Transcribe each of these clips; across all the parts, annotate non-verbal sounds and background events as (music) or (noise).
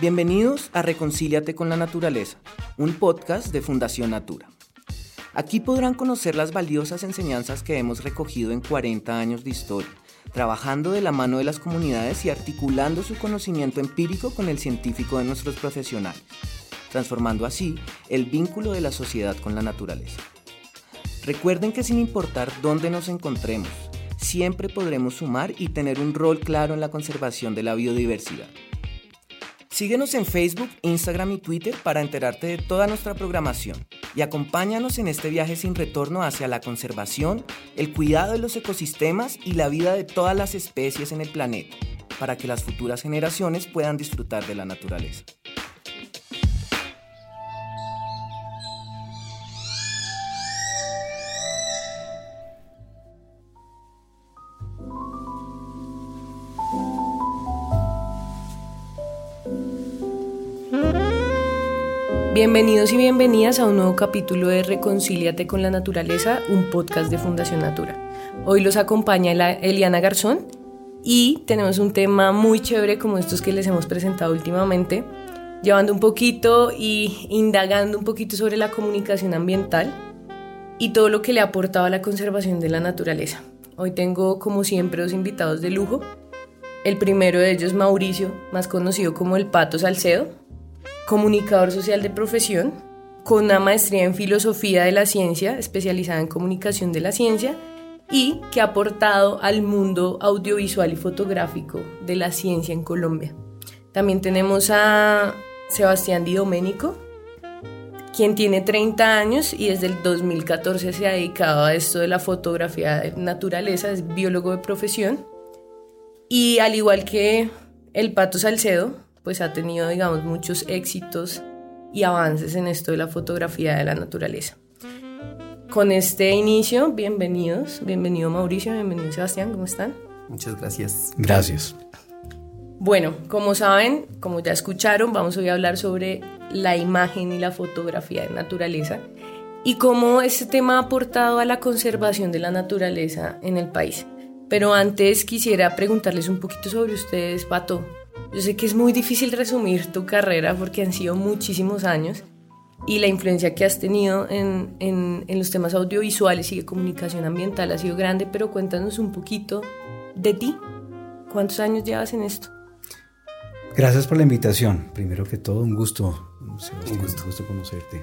Bienvenidos a Reconcíliate con la Naturaleza, un podcast de Fundación Natura. Aquí podrán conocer las valiosas enseñanzas que hemos recogido en 40 años de historia, trabajando de la mano de las comunidades y articulando su conocimiento empírico con el científico de nuestros profesionales, transformando así el vínculo de la sociedad con la naturaleza. Recuerden que sin importar dónde nos encontremos, siempre podremos sumar y tener un rol claro en la conservación de la biodiversidad. Síguenos en Facebook, Instagram y Twitter para enterarte de toda nuestra programación y acompáñanos en este viaje sin retorno hacia la conservación, el cuidado de los ecosistemas y la vida de todas las especies en el planeta, para que las futuras generaciones puedan disfrutar de la naturaleza. Bienvenidos y bienvenidas a un nuevo capítulo de Reconcíliate con la Naturaleza, un podcast de Fundación Natura. Hoy los acompaña Eliana Garzón y tenemos un tema muy chévere como estos que les hemos presentado últimamente, llevando un poquito y indagando un poquito sobre la comunicación ambiental y todo lo que le ha aportado a la conservación de la naturaleza. Hoy tengo como siempre dos invitados de lujo. El primero de ellos Mauricio, más conocido como el Pato Salcedo, comunicador social de profesión, con una maestría en filosofía de la ciencia, especializada en comunicación de la ciencia, y que ha aportado al mundo audiovisual y fotográfico de la ciencia en Colombia. También tenemos a Sebastián Di Domenico, quien tiene 30 años y desde el 2014 se ha dedicado a esto de la fotografía de naturaleza, es biólogo de profesión. Y al igual que el Pato Salcedo, pues ha tenido, digamos, muchos éxitos y avances en esto de la fotografía de la naturaleza. Con este inicio, bienvenidos, bienvenido Mauricio, bienvenido Sebastián, ¿cómo están? Muchas gracias. Gracias. Bueno, como saben, como ya escucharon, vamos hoy a hablar sobre la imagen y la fotografía de naturaleza y cómo este tema ha aportado a la conservación de la naturaleza en el país. Pero antes quisiera preguntarles un poquito sobre ustedes, Pato. Yo sé que es muy difícil resumir tu carrera porque han sido muchísimos años y la influencia que has tenido en, en, en, los temas audiovisuales y de comunicación ambiental ha sido grande, pero cuéntanos un poquito de ti. ¿Cuántos años llevas en esto? Gracias por la invitación. Primero que todo, un gusto, Sebastián, un gusto, gusto conocerte.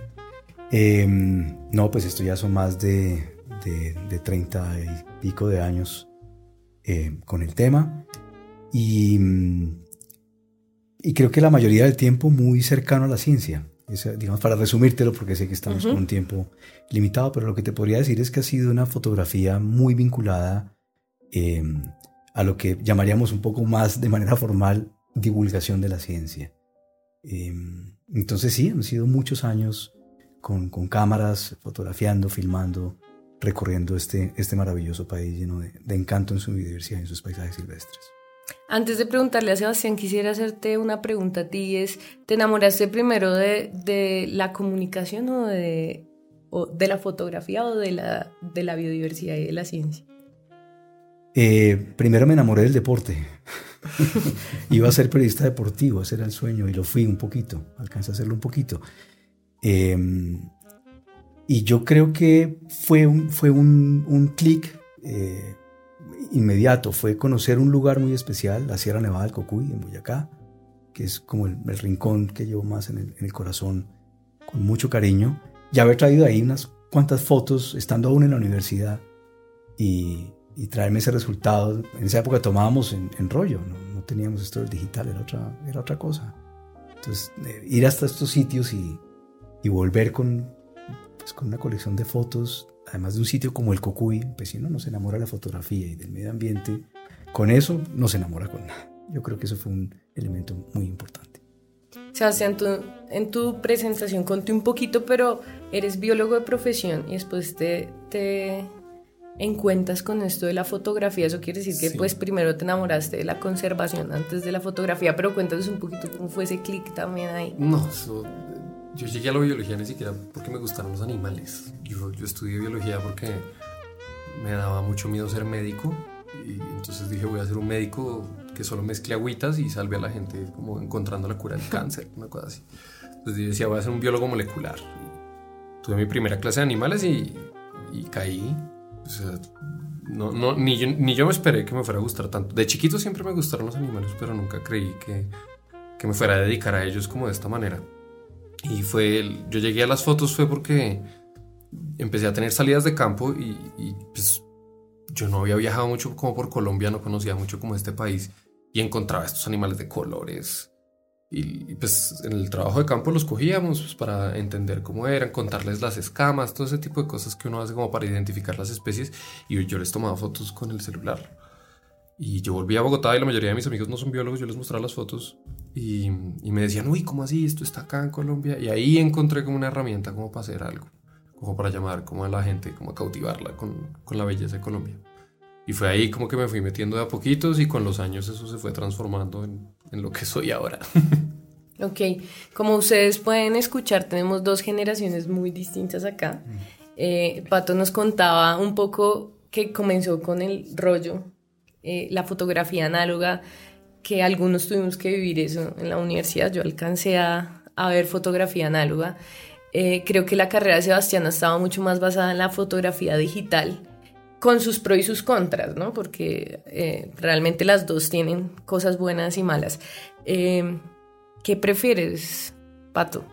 Eh, no, pues esto ya son más de, de, de 30 y pico de años eh, con el tema. Y y creo que la mayoría del tiempo muy cercano a la ciencia. digamos, para resumírtelo, porque sé que estamos con un tiempo limitado, pero lo que te podría decir es que ha sido una fotografía muy vinculada eh, a lo que llamaríamos un poco más de manera formal divulgación de la ciencia. Eh, entonces sí, han sido muchos años con, con, cámaras, fotografiando, filmando, recorriendo este, este maravilloso país lleno de, de encanto en su biodiversidad y en sus paisajes silvestres. Antes de preguntarle a Sebastián, quisiera hacerte una pregunta a ti. Es, ¿Te enamoraste primero de, de la comunicación o de, o de, la fotografía o de la, de la biodiversidad y de la ciencia? Eh, primero me enamoré del deporte. (laughs) Iba a ser periodista deportivo, ese era el sueño y lo fui un poquito, alcancé a hacerlo un poquito. Eh, y yo creo que fue un, fue un, un clic. Eh, inmediato fue conocer un lugar muy especial, la Sierra Nevada del Cocuy, en Boyacá, que es como el, el rincón que llevo más en el, corazón, con mucho cariño, y haber traído ahí unas cuantas fotos, estando aún en la universidad, y, traerme ese resultado. En esa época tomábamos en, en rollo, no, no, teníamos esto del digital, era otra, era otra cosa. Entonces, eh, ir hasta estos sitios y, y volver con, pues, con una colección de fotos además de un sitio como el Cocuy, pues si uno no se enamora de la fotografía y del medio ambiente, con eso no se enamora con nada. Yo creo que eso fue un elemento muy importante. Sebastián, tú, en tu presentación conté un poquito, pero eres biólogo de profesión y después te, te encuentras con esto de la fotografía. Eso quiere decir que sí. pues primero te enamoraste de la conservación antes de la fotografía, pero cuéntanos un poquito cómo fue ese clic también ahí. No, eso, yo llegué a la biología ni siquiera porque me gustaron los animales. Yo, yo estudié biología porque me daba mucho miedo ser médico y entonces dije voy a ser un médico que solo mezcle agüitas y salve a la gente como encontrando la cura del cáncer, una cosa así. Entonces yo decía, voy a ser un biólogo molecular. tuve mi primera clase de animales y, y caí. O sea, no, no, ni, yo, ni yo me esperé que me fuera a gustar tanto. De chiquito siempre me gustaron los animales, pero nunca creí que, que me fuera a dedicar a ellos como de esta manera. Y fue, yo llegué a las fotos fue porque empecé a tener salidas de campo y, y pues yo no había viajado mucho como por Colombia, no conocía mucho como este país y encontraba estos animales de colores. Y, pues en el trabajo de campo los cogíamos pues, para entender cómo eran, contarles las escamas, todo ese tipo de cosas que uno hace como para identificar las especies. Y yo les tomaba fotos con el celular. Y yo volví a Bogotá y la mayoría de mis amigos no son biólogos, yo les mostraba las fotos y, y me decían, uy, ¿cómo así? Esto está acá en Colombia. Y ahí encontré como una herramienta como para hacer algo como para llamar como a la gente, como a cautivarla con, con, la belleza de Colombia. Y fue ahí como que me fui metiendo de a poquitos y con los años eso se fue transformando en, en lo que soy ahora. (laughs) ok, como ustedes pueden escuchar, tenemos dos generaciones muy distintas acá. Mm. Eh, Pato nos contaba un poco que comenzó con el rollo, eh, la fotografía análoga, que algunos tuvimos que vivir eso en la universidad. Yo alcancé a, a ver fotografía análoga eh, creo que la carrera de Sebastián estaba mucho más basada en la fotografía digital, con sus pros y sus contras, ¿no? Porque eh, realmente las dos tienen cosas buenas y malas. Eh, ¿Qué prefieres, Pato?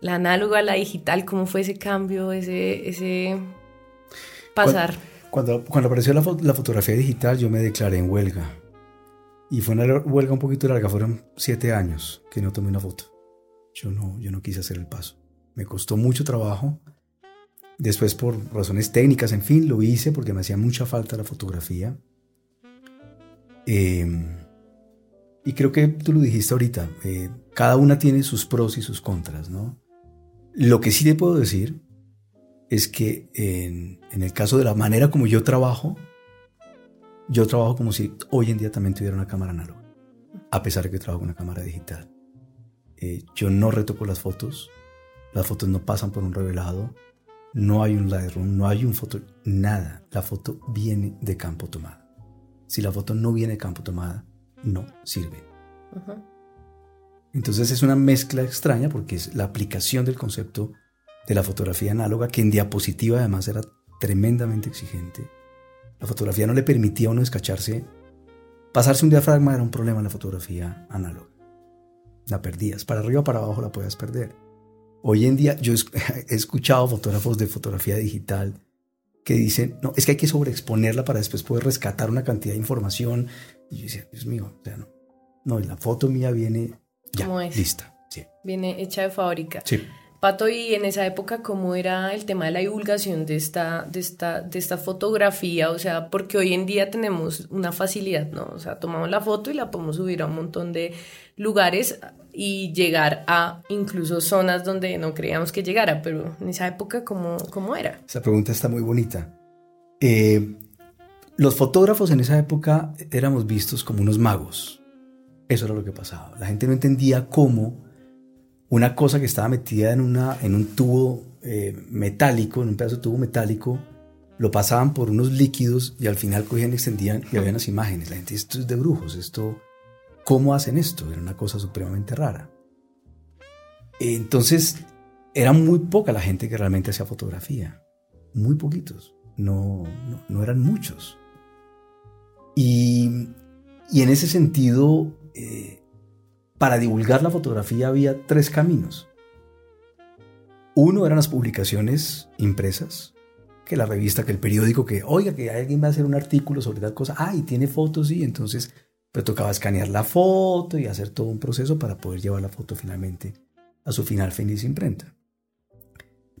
¿La análoga, la digital? ¿Cómo fue ese cambio, ese, ese pasar? Cuando, cuando apareció la, la fotografía digital, yo me declaré en huelga. Y fue una huelga un poquito larga, fueron siete años que no tomé una foto. Yo no, yo no quise hacer el paso. Me costó mucho trabajo. Después por razones técnicas, en fin, lo hice porque me hacía mucha falta la fotografía. Em, y creo que tú lo dijiste ahorita, eh, cada una tiene sus pros y sus contras, ¿no? Lo que sí te puedo decir es que en, el caso de la manera como yo trabajo, yo trabajo como si hoy en día también tuviera una cámara análoga, a pesar de que trabajo con una cámara digital. Eh, yo no retoco las fotos, las fotos no pasan por un revelado, no hay un Lightroom, no hay un foto, nada. La foto viene de campo tomada. Si la foto no viene de campo tomada, no sirve. Entonces es una mezcla extraña porque es la aplicación del concepto de la fotografía análoga, que en diapositiva además era tremendamente exigente. La fotografía no le permitía a uno escacharse. Pasarse un diafragma era un problema en la fotografía análoga. La perdías. Para arriba o para abajo la podías perder. Hoy en día yo (laughs) he escuchado fotógrafos de fotografía digital que dicen, no, es que hay que sobreexponerla para después poder rescatar una cantidad de información. Y yo decía, Dios mío, o sea, no, no, la foto mía viene ya, lista. Sí. Viene hecha de fábrica. Sí. Pato, y en esa época, ¿cómo era el tema de la divulgación de esta, de esta, de esta fotografía? O sea, porque hoy en día tenemos una facilidad, ¿no? O sea, tomamos la foto y la podemos subir a un montón de lugares y llegar a incluso zonas donde no creíamos que llegara, pero en esa época, ¿cómo, cómo era? Esa pregunta está muy bonita. Eh, los fotógrafos en esa época éramos vistos como unos magos. Eso era lo que pasaba. La gente no entendía cómo una cosa que estaba metida en, una, en un tubo eh, metálico, en un pedazo de tubo metálico, lo pasaban por unos líquidos y al final cogían, extendían y había unas imágenes. La gente, esto es de brujos, esto, ¿cómo hacen esto? Era una cosa supremamente rara. Entonces, era muy poca la gente que realmente hacía fotografía. Muy poquitos. No, no, eran muchos. Y, y, en ese sentido, eh, para divulgar la fotografía había tres caminos. Uno eran las publicaciones impresas, que la revista, que el periódico, que oiga, que alguien va a hacer un artículo sobre tal cosa, ah, y tiene fotos, y entonces pues tocaba escanear la foto y hacer todo un proceso para poder llevar la foto finalmente a su final feliz imprenta.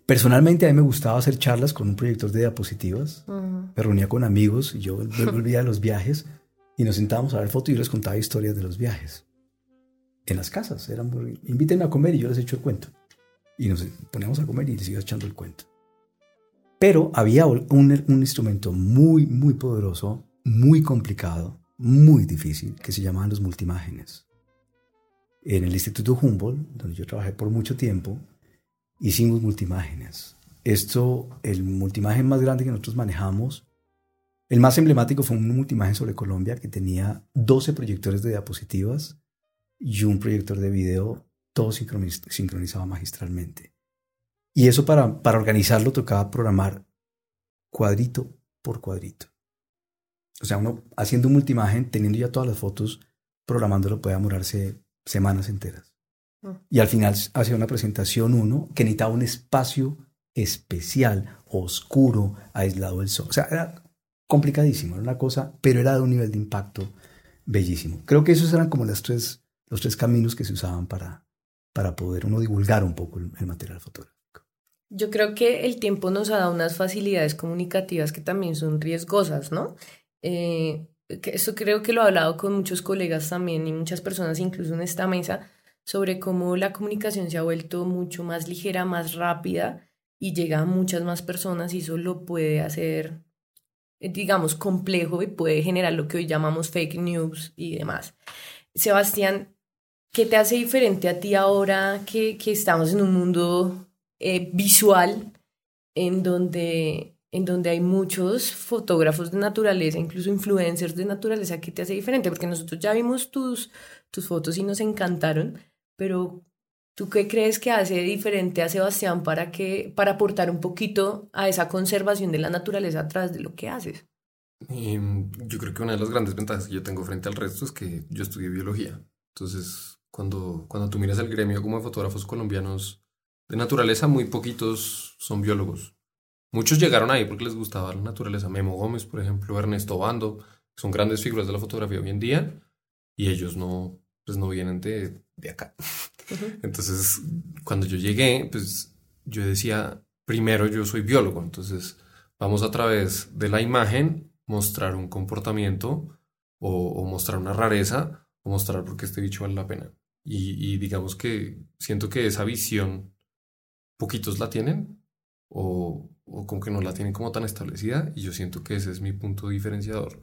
Personalmente a mí me gustaba hacer charlas con un proyector de diapositivas, me reunía con amigos y yo (laughs) volvía a los viajes y nos sentábamos a ver fotos y yo les contaba historias de los viajes en las casas. Eran, invítenme a comer y yo les echo el cuento. Y nos poníamos a comer y les iba echando el cuento. Pero había un, un instrumento muy, muy poderoso, muy complicado, muy difícil, que se llamaban los multimágenes. En el Instituto Humboldt, donde yo trabajé por mucho tiempo, hicimos multimágenes. Esto, el multimágen más grande que nosotros manejamos, El más emblemático fue un multimagen sobre Colombia que tenía 12 proyectores de diapositivas y un proyector de video, todo sincronizado magistralmente. Y eso para, para organizarlo tocaba programar cuadrito por cuadrito. O sea, uno haciendo un multimagen, teniendo ya todas las fotos, programándolo puede demorarse semanas enteras. Mm. Y al final hacía una presentación uno que necesitaba un espacio especial, oscuro, aislado del sol. O sea, era complicadísimo, era una cosa, pero era de un nivel de impacto bellísimo. Creo que esos eran como los tres, los tres caminos que se usaban para, para poder uno divulgar un poco el, material fotográfico. Yo creo que el tiempo nos ha dado unas facilidades comunicativas que también son riesgosas, ¿no? Eh, eso creo que lo he hablado con muchos colegas también y muchas personas incluso en esta mesa sobre cómo la comunicación se ha vuelto mucho más ligera, más rápida y llega a muchas más personas y eso lo puede hacer, digamos, complejo y puede generar lo que hoy llamamos fake news y demás. Sebastián, ¿qué te hace diferente a ti ahora que, que estamos en un mundo eh, visual en donde en donde hay muchos fotógrafos de naturaleza, incluso influencers de naturaleza, que te hace diferente, porque nosotros ya vimos tus, tus fotos y nos encantaron, pero ¿tú qué crees que hace diferente a Sebastián para, que, para aportar un poquito a esa conservación de la naturaleza a través de lo que haces? Em, yo creo que una de las grandes ventajas que yo tengo frente al resto es que yo estudié biología. Entonces, cuando, cuando tú miras el gremio como de fotógrafos colombianos de naturaleza, muy poquitos son biólogos Muchos llegaron ahí porque les gustaba la naturaleza. Memo Gómez, por ejemplo, Ernesto Bando, son grandes figuras de la fotografía hoy en día y ellos no, pues no vienen de, de acá. Entonces, cuando yo llegué, pues yo decía, primero yo soy biólogo, entonces vamos a través de la imagen mostrar un comportamiento o, mostrar una rareza o mostrar por qué este bicho vale la pena. Y, y digamos que siento que esa visión poquitos la tienen o, o como que no la tienen como tan establecida y yo siento que ese es mi punto diferenciador.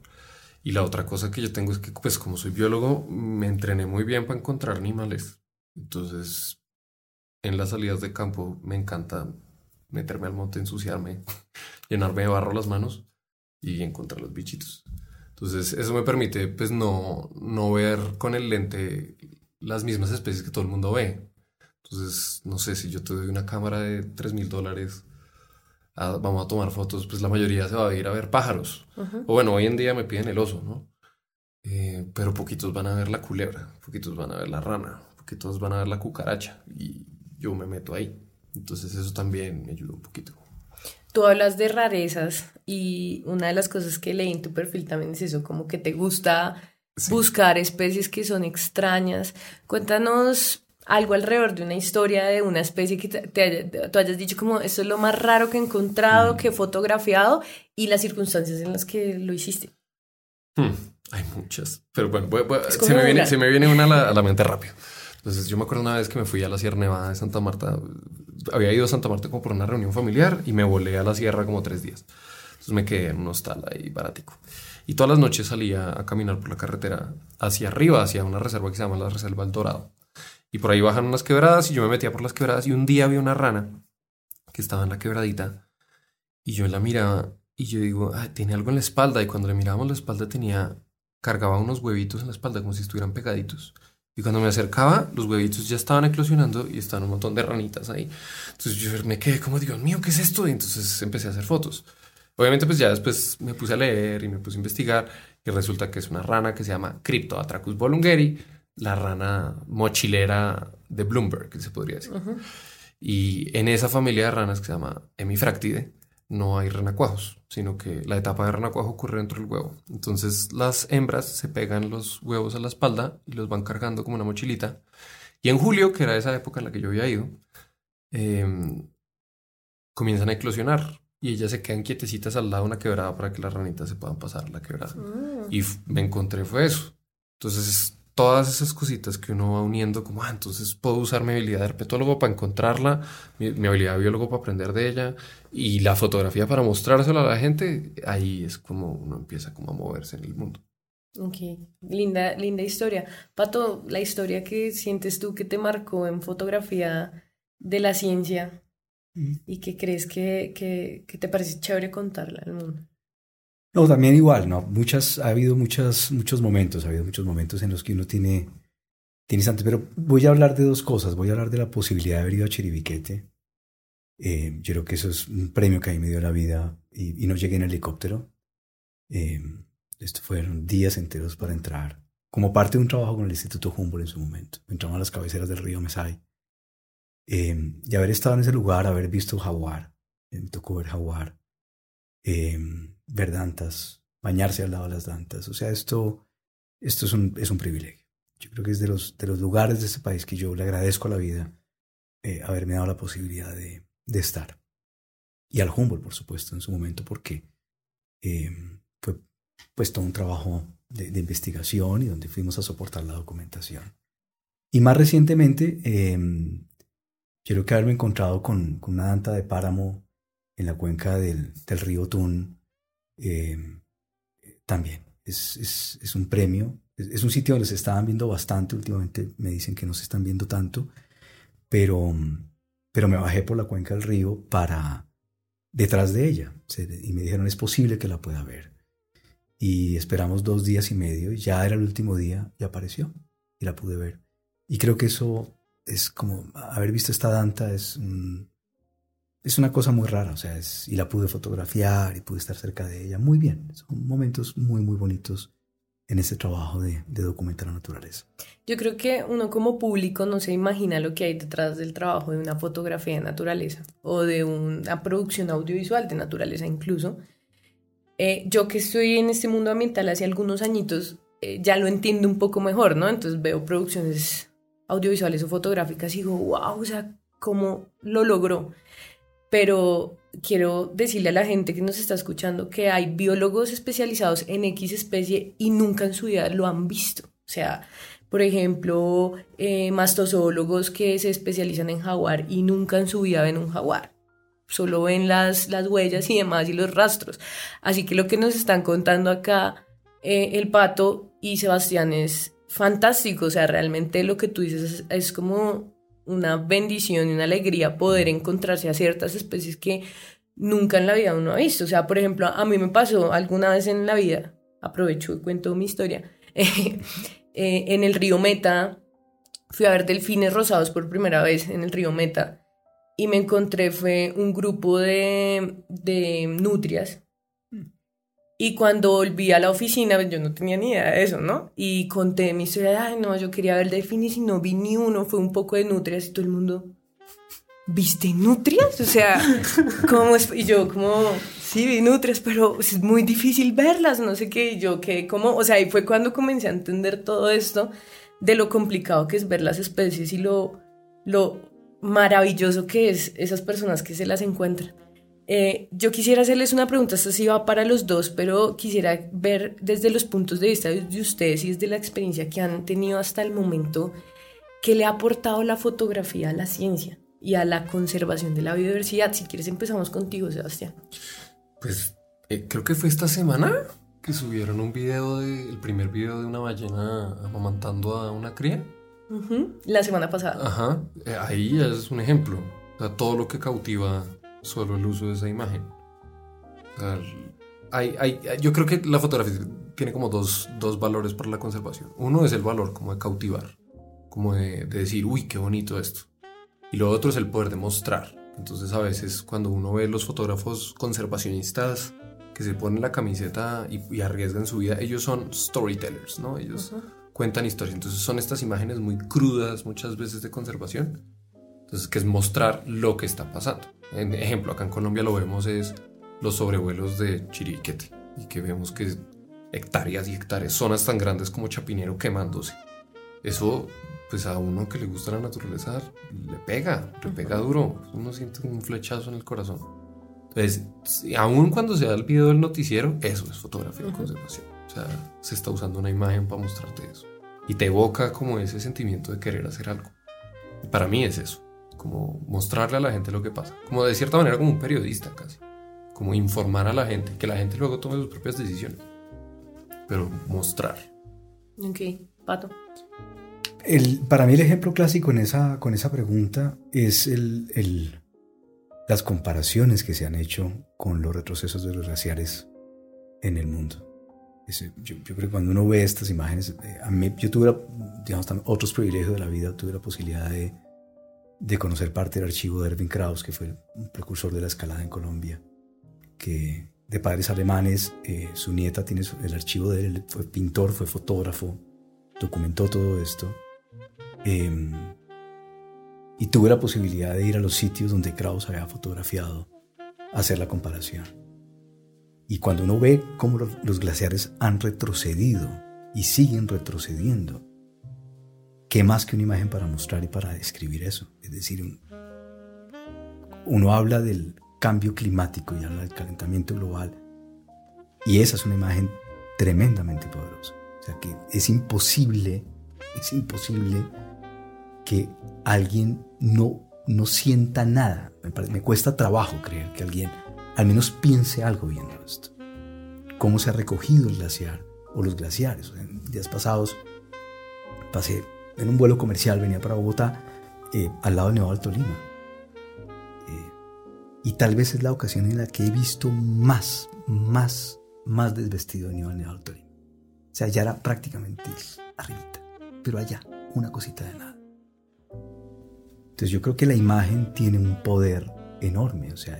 Y la otra cosa que yo tengo es que, pues como soy biólogo, me entrené muy bien para encontrar animales. Entonces, en las salidas de campo me encanta meterme al monte, ensuciarme, (laughs) llenarme de barro las manos y encontrar los bichitos. Entonces, eso me permite, pues, no, no ver con el lente las mismas especies que todo el mundo ve. Entonces, no sé, si yo te doy una cámara de 3 mil dólares vamos a tomar fotos, pues la mayoría se va a ir a ver pájaros. O bueno, hoy en día me piden el oso, ¿no? Eh, pero poquitos van a ver la culebra, poquitos van a ver la rana, poquitos van a ver la cucaracha y yo me meto ahí. Entonces eso también me ayuda un poquito. Tú hablas de rarezas y una de las cosas que leí en tu perfil también es eso, como que te gusta buscar especies que son extrañas. Cuéntanos algo alrededor de una historia de una especie que te, tú hayas dicho como esto es lo más raro que he encontrado, mm. que he fotografiado y las circunstancias en las que lo hiciste. Hmm, hay muchas, pero bueno, se, me viene, se, me viene, una a la, mente rápido. Entonces yo me acuerdo una vez que me fui a la Sierra Nevada de Santa Marta, había ido a Santa Marta como por una reunión familiar y me volé a la sierra como tres días. Entonces me quedé en un hostal ahí barático. Y todas las noches salía a caminar por la carretera hacia arriba, hacia una reserva que se llama la Reserva El Dorado. Y por ahí bajan unas quebradas y yo me metía por las quebradas y un día vi una rana que estaba en la quebradita y yo la miraba y yo digo, ah, tiene algo en la espalda y cuando le mirábamos la espalda tenía, cargaba unos huevitos en la espalda como si estuvieran pegaditos. Y cuando me acercaba, los huevitos ya estaban eclosionando y estaban un montón de ranitas ahí. Entonces yo me quedé como, Dios mío, ¿qué es esto? Y entonces empecé a hacer fotos. Obviamente, pues ya después me puse a leer y me puse a investigar y resulta que es una rana que se llama Cryptoatracus bolungeri, la rana mochilera de Bloomberg, que se podría decir. Y en esa familia de ranas que se llama Hemifractide, no hay renacuajos, sino que la etapa de renacuajo ocurre dentro del huevo. Entonces las hembras se pegan los huevos a la espalda y los van cargando como una mochilita. Y en julio, que era esa época en la que yo había ido, em, comienzan a eclosionar y ellas se quedan quietecitas al lado de una quebrada para que las ranitas se puedan pasar la quebrada. Mm. Y me encontré fue eso. Entonces todas esas cositas que uno va uniendo, como, ah, entonces puedo usar mi habilidad de herpetólogo para encontrarla, mi, habilidad de biólogo para aprender de ella y la fotografía para mostrársela a la gente, ahí es como uno empieza como a moverse en el mundo. Ok, linda, linda historia. Pato, la historia que sientes tú que te marcó en fotografía de la ciencia. Y que crees que, que, que te parece chévere contarla al mundo. No, también igual, ¿no? Muchas, ha habido muchas, muchos momentos, ha habido muchos momentos en los que uno tiene, tiene antes, pero voy a hablar de dos cosas. Voy a hablar de la posibilidad de haber ido a Chiribiquete. Eh, yo creo que eso es un premio que a mí me dio la vida y, no llegué en helicóptero. Eh, esto fueron días enteros para entrar, como parte de un trabajo con el Instituto Humboldt en su momento. Entramos a las cabeceras del río Mesay. Eh, y haber estado en ese lugar, haber visto jaguar, me tocó ver jaguar, ver dantas, bañarse al lado de las dantas. O sea, esto, esto es, un, es un privilegio. Yo creo que es de los, de los lugares de este país que yo le agradezco a la vida eh, haberme dado la posibilidad de, de, estar. Y al Humboldt, por supuesto, en su momento, porque eh, fue pues todo un trabajo de, de, investigación y donde fuimos a soportar la documentación. Y más recientemente, eh, quiero que haberme encontrado con, una danta de páramo en la cuenca del, río Tun, Em, también es, un premio. Es, un sitio donde se estaban viendo bastante. Últimamente me dicen que no se están viendo tanto. Pero, pero me bajé por la cuenca del río para detrás de ella. Y me dijeron, es posible que la pueda ver. Y esperamos dos días y medio. Y ya era el último día y apareció. Y la pude ver. Y creo que eso es como haber visto esta danta es es una cosa muy rara, o sea, es, y la pude fotografiar y pude estar cerca de ella. Muy bien, son momentos muy, muy bonitos en este trabajo de, de, documentar la naturaleza. Yo creo que uno como público no se imagina lo que hay detrás del trabajo de una fotografía de naturaleza o de una producción audiovisual de naturaleza incluso. Eh, yo que estoy en este mundo ambiental hace algunos añitos, eh, ya lo entiendo un poco mejor, ¿no? Entonces veo producciones audiovisuales o fotográficas y digo, wow, o sea, ¿cómo lo logró? pero quiero decirle a la gente que nos está escuchando que hay biólogos especializados en X especie y nunca en su vida lo han visto. O sea, por ejemplo, eh, mastozoólogos que se especializan en jaguar y nunca en su vida ven un jaguar. Solo ven las, las huellas y demás y los rastros. Así que lo que nos están contando acá eh, el pato y Sebastián es fantástico. O sea, realmente lo que tú dices es como una bendición y una alegría poder encontrarse a ciertas especies que nunca en la vida uno ha visto. O sea, por ejemplo, a mí me pasó alguna vez en la vida, aprovecho y cuento mi historia, (laughs) eh, en el río Meta, fui a ver delfines rosados por primera vez en el río Meta y me encontré fue un grupo de, de nutrias y cuando volví a la oficina, pues, yo no tenía ni idea de eso, ¿no? Y conté mi historia, ay, no, yo quería ver delfines y no vi ni uno, fue un poco de nutrias y todo el mundo, ¿viste nutrias? O sea, (laughs) ¿cómo es? Y yo como, sí, vi nutrias, pero es muy difícil verlas, no sé qué, y yo que, como, o sea, ahí fue cuando comencé a entender todo esto de lo complicado que es ver las especies y lo, lo maravilloso que es esas personas que se las encuentran. Eh, yo quisiera hacerles una pregunta, esta sí va para los dos, pero quisiera ver desde los puntos de vista de ustedes y desde la experiencia que han tenido hasta el momento, qué le ha aportado la fotografía a la ciencia y a la conservación de la biodiversidad. Si quieres empezamos contigo, Sebastián. Pues eh, creo que fue esta semana que subieron un video, de, el primer video de una ballena amamantando a una cría. La semana pasada. Ajá, eh, ahí es un ejemplo. O sea, todo lo que cautiva solo el uso de esa imagen. hay, hay, yo creo que la fotografía tiene como dos, dos, valores para la conservación. Uno es el valor como de cautivar, como de, de, decir, uy, qué bonito esto. Y lo otro es el poder de mostrar. Entonces a veces cuando uno ve los fotógrafos conservacionistas que se ponen la camiseta y, arriesgan su vida, ellos son storytellers, ¿no? Ellos cuentan historias. Entonces son estas imágenes muy crudas muchas veces de conservación. Entonces, que es mostrar lo que está pasando. En ejemplo, acá en Colombia lo vemos es los sobrevuelos de Chiriquete y que vemos que hectáreas y hectáreas, zonas tan grandes como Chapinero quemándose. Eso, pues a uno que le gusta la naturaleza, le pega, le pega duro. Uno siente un flechazo en el corazón. Entonces, aún cuando se da el video del noticiero, eso es fotografía de conservación. O sea, se está usando una imagen para mostrarte eso. Y te evoca como ese sentimiento de querer hacer algo. para mí es eso como mostrarle a la gente lo que pasa, como de cierta manera como un periodista casi, como informar a la gente, que la gente luego tome sus propias decisiones, pero mostrar. Ok, Pato. El, para mí el ejemplo clásico en esa, con esa pregunta es el, el, las comparaciones que se han hecho con los retrocesos de los glaciares en el mundo. yo, creo que cuando uno ve estas imágenes, eh, a mí, yo tuve, digamos, otros privilegios de la vida, tuve la posibilidad de, de conocer parte del archivo de Erwin Kraus, que fue un precursor de la escalada en Colombia, que de padres alemanes, eh, su nieta tiene el archivo de él, fue pintor, fue fotógrafo, documentó todo esto. Em, y tuve la posibilidad de ir a los sitios donde Kraus había fotografiado, hacer la comparación. Y cuando uno ve cómo los glaciares han retrocedido y siguen retrocediendo, ¿qué más que una imagen para mostrar y para describir eso? Es decir, uno habla del cambio climático y habla del calentamiento global y esa es una imagen tremendamente poderosa. O sea que es imposible, es imposible que alguien no, no sienta nada. Me, cuesta trabajo creer que alguien al menos piense algo viendo esto. Cómo se ha recogido el glaciar o los glaciares. En días pasados pasé en un vuelo comercial, venía para Bogotá, eh, al lado del Nevado del Tolima. Eh, y tal vez es la ocasión en la que he visto más, más, más desvestido de Nevado del Tolima. O sea, ya era prácticamente arribita, pero allá, una cosita de nada. Entonces yo creo que la imagen tiene un poder enorme, o sea,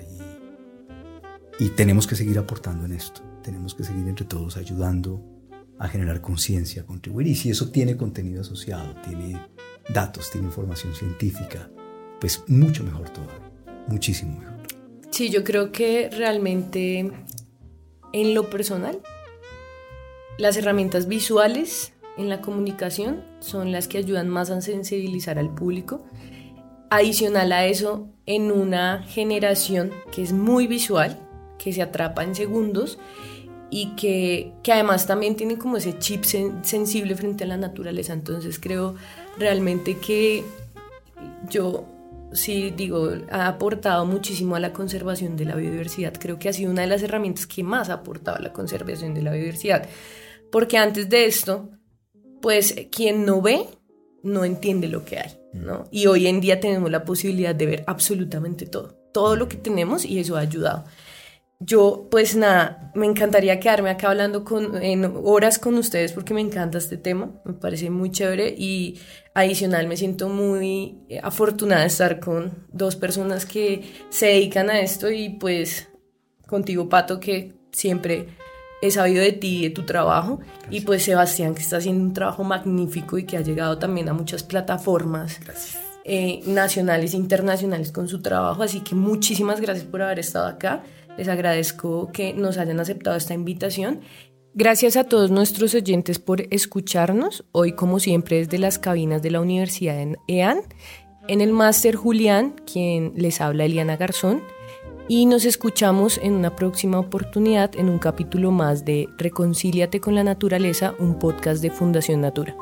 y tenemos que seguir aportando en esto. Tenemos que seguir entre todos ayudando a generar conciencia, a contribuir. Y si eso tiene contenido asociado, tiene datos, tiene información científica, pues mucho mejor todavía, muchísimo mejor. Sí, yo creo que realmente en lo personal, las herramientas visuales en la comunicación son las que ayudan más a sensibilizar al público. Adicional a eso, en una generación que es muy visual, que se atrapa en segundos y que, que, además también tiene como ese chip sensible frente a la naturaleza. Entonces creo realmente que yo sí digo, ha aportado muchísimo a la conservación de la biodiversidad. Creo que ha sido una de las herramientas que más ha aportado a la conservación de la biodiversidad. Porque antes de esto, pues quien no ve, no entiende lo que hay, ¿no? Y hoy en día tenemos la posibilidad de ver absolutamente todo, todo lo que tenemos y eso ha ayudado. Yo, pues nada, me encantaría quedarme acá hablando con, en horas con ustedes porque me encanta este tema, me parece muy chévere y adicional me siento muy eh, afortunada de estar con dos personas que se dedican a esto y pues contigo, Pato, que siempre he sabido de ti y de tu trabajo y pues Sebastián, que está haciendo un trabajo magnífico y que ha llegado también a muchas plataformas. Eh, nacionales e internacionales con su trabajo, así que muchísimas gracias por haber estado acá. Les agradezco que nos hayan aceptado esta invitación. Gracias a todos nuestros oyentes por escucharnos. Hoy, como siempre, desde las cabinas de la Universidad en EAN. En el máster Julián, quien les habla Eliana Garzón. Y nos escuchamos en una próxima oportunidad en un capítulo más de Reconcíliate con la Naturaleza, un podcast de Fundación Natura.